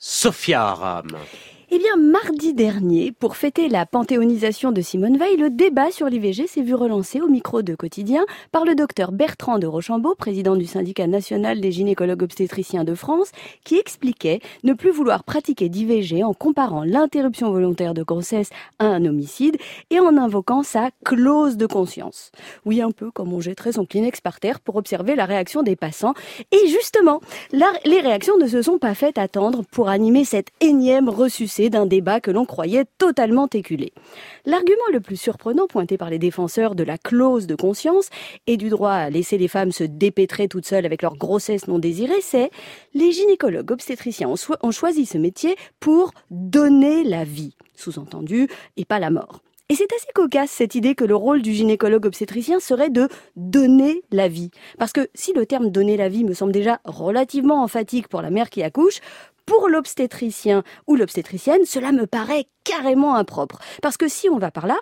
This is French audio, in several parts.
Sophia Aram. Eh bien, mardi dernier, pour fêter la panthéonisation de Simone Veil, le débat sur l'IVG s'est vu relancé au micro de Quotidien par le docteur Bertrand de Rochambeau, président du syndicat national des gynécologues obstétriciens de France, qui expliquait ne plus vouloir pratiquer d'IVG en comparant l'interruption volontaire de grossesse à un homicide et en invoquant sa clause de conscience. Oui, un peu comme on jetterait son Kleenex par terre pour observer la réaction des passants. Et justement, les réactions ne se sont pas faites attendre pour animer cette énième d'un débat que l'on croyait totalement éculé. L'argument le plus surprenant pointé par les défenseurs de la clause de conscience et du droit à laisser les femmes se dépêtrer toutes seules avec leur grossesse non désirée, c'est les gynécologues obstétriciens ont choisi ce métier pour donner la vie, sous-entendu, et pas la mort. Et c'est assez cocasse cette idée que le rôle du gynécologue obstétricien serait de donner la vie. Parce que si le terme donner la vie me semble déjà relativement emphatique pour la mère qui accouche, pour l'obstétricien ou l'obstétricienne, cela me paraît carrément impropre. Parce que si on va par là,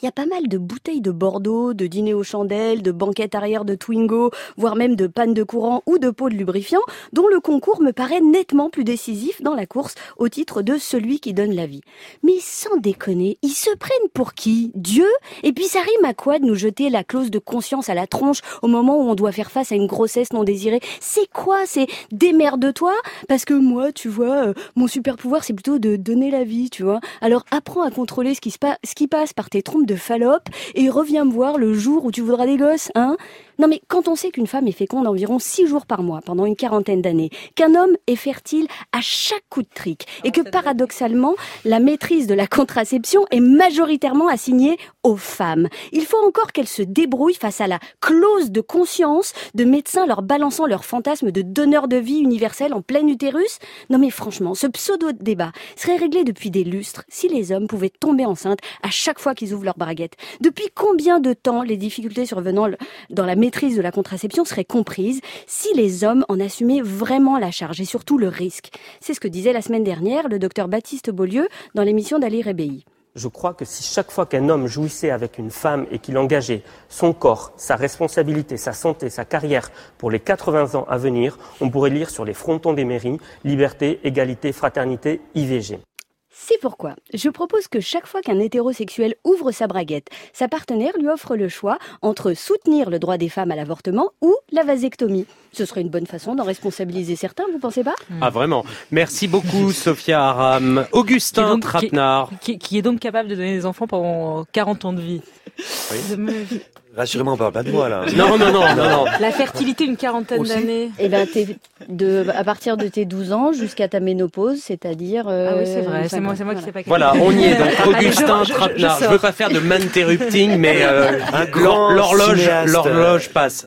il y a pas mal de bouteilles de Bordeaux, de dîner aux chandelles, de banquettes arrière de Twingo, voire même de panne de courant ou de pots de lubrifiant, dont le concours me paraît nettement plus décisif dans la course au titre de celui qui donne la vie. Mais sans déconner, ils se prennent pour qui? Dieu? Et puis ça rime à quoi de nous jeter la clause de conscience à la tronche au moment où on doit faire face à une grossesse non désirée? C'est quoi? C'est démerde-toi? Parce que moi, tu vois, euh, mon super pouvoir c'est plutôt de donner la vie, tu vois. Alors apprends à contrôler ce qui, se ce qui passe par tes trompes de Fallope et reviens me voir le jour où tu voudras des gosses, hein? Non mais quand on sait qu'une femme est féconde environ six jours par mois pendant une quarantaine d'années, qu'un homme est fertile à chaque coup de trick et que paradoxalement la maîtrise de la contraception est majoritairement assignée aux femmes, il faut encore qu'elles se débrouillent face à la clause de conscience de médecins leur balançant leur fantasme de donneur de vie universel en plein utérus. Non mais franchement, ce pseudo-débat serait réglé depuis des lustres si les hommes pouvaient tomber enceintes à chaque fois qu'ils ouvrent leur braguette. Depuis combien de temps les difficultés survenant dans la maîtrise de la contraception serait comprise si les hommes en assumaient vraiment la charge et surtout le risque. C'est ce que disait la semaine dernière le docteur Baptiste Beaulieu dans l'émission d'Ali Rebéi. Je crois que si chaque fois qu'un homme jouissait avec une femme et qu'il engageait son corps, sa responsabilité, sa santé, sa carrière pour les 80 ans à venir, on pourrait lire sur les frontons des mairies liberté, égalité, fraternité, IVG. C'est pourquoi je propose que chaque fois qu'un hétérosexuel ouvre sa braguette, sa partenaire lui offre le choix entre soutenir le droit des femmes à l'avortement ou la vasectomie. Ce serait une bonne façon d'en responsabiliser certains, vous pensez pas? Ah vraiment Merci beaucoup Sophia Aram. Augustin Trapenard. Qui, est donc capable de donner des enfants pendant 40 ans de vie? Rassurez-moi, on parle pas de moi là. Non, non, non, non, La fertilité, une quarantaine d'années. Eh ben, de, à partir de tes 12 ans jusqu'à ta ménopause, c'est-à-dire. ah oui, c'est vrai. C'est moi, c'est moi qui sais pas. Voilà, on y est. Donc, Augustin Trapenard. Je, veux pas faire de man-interrupting, mais euh, l'horloge, l'horloge passe.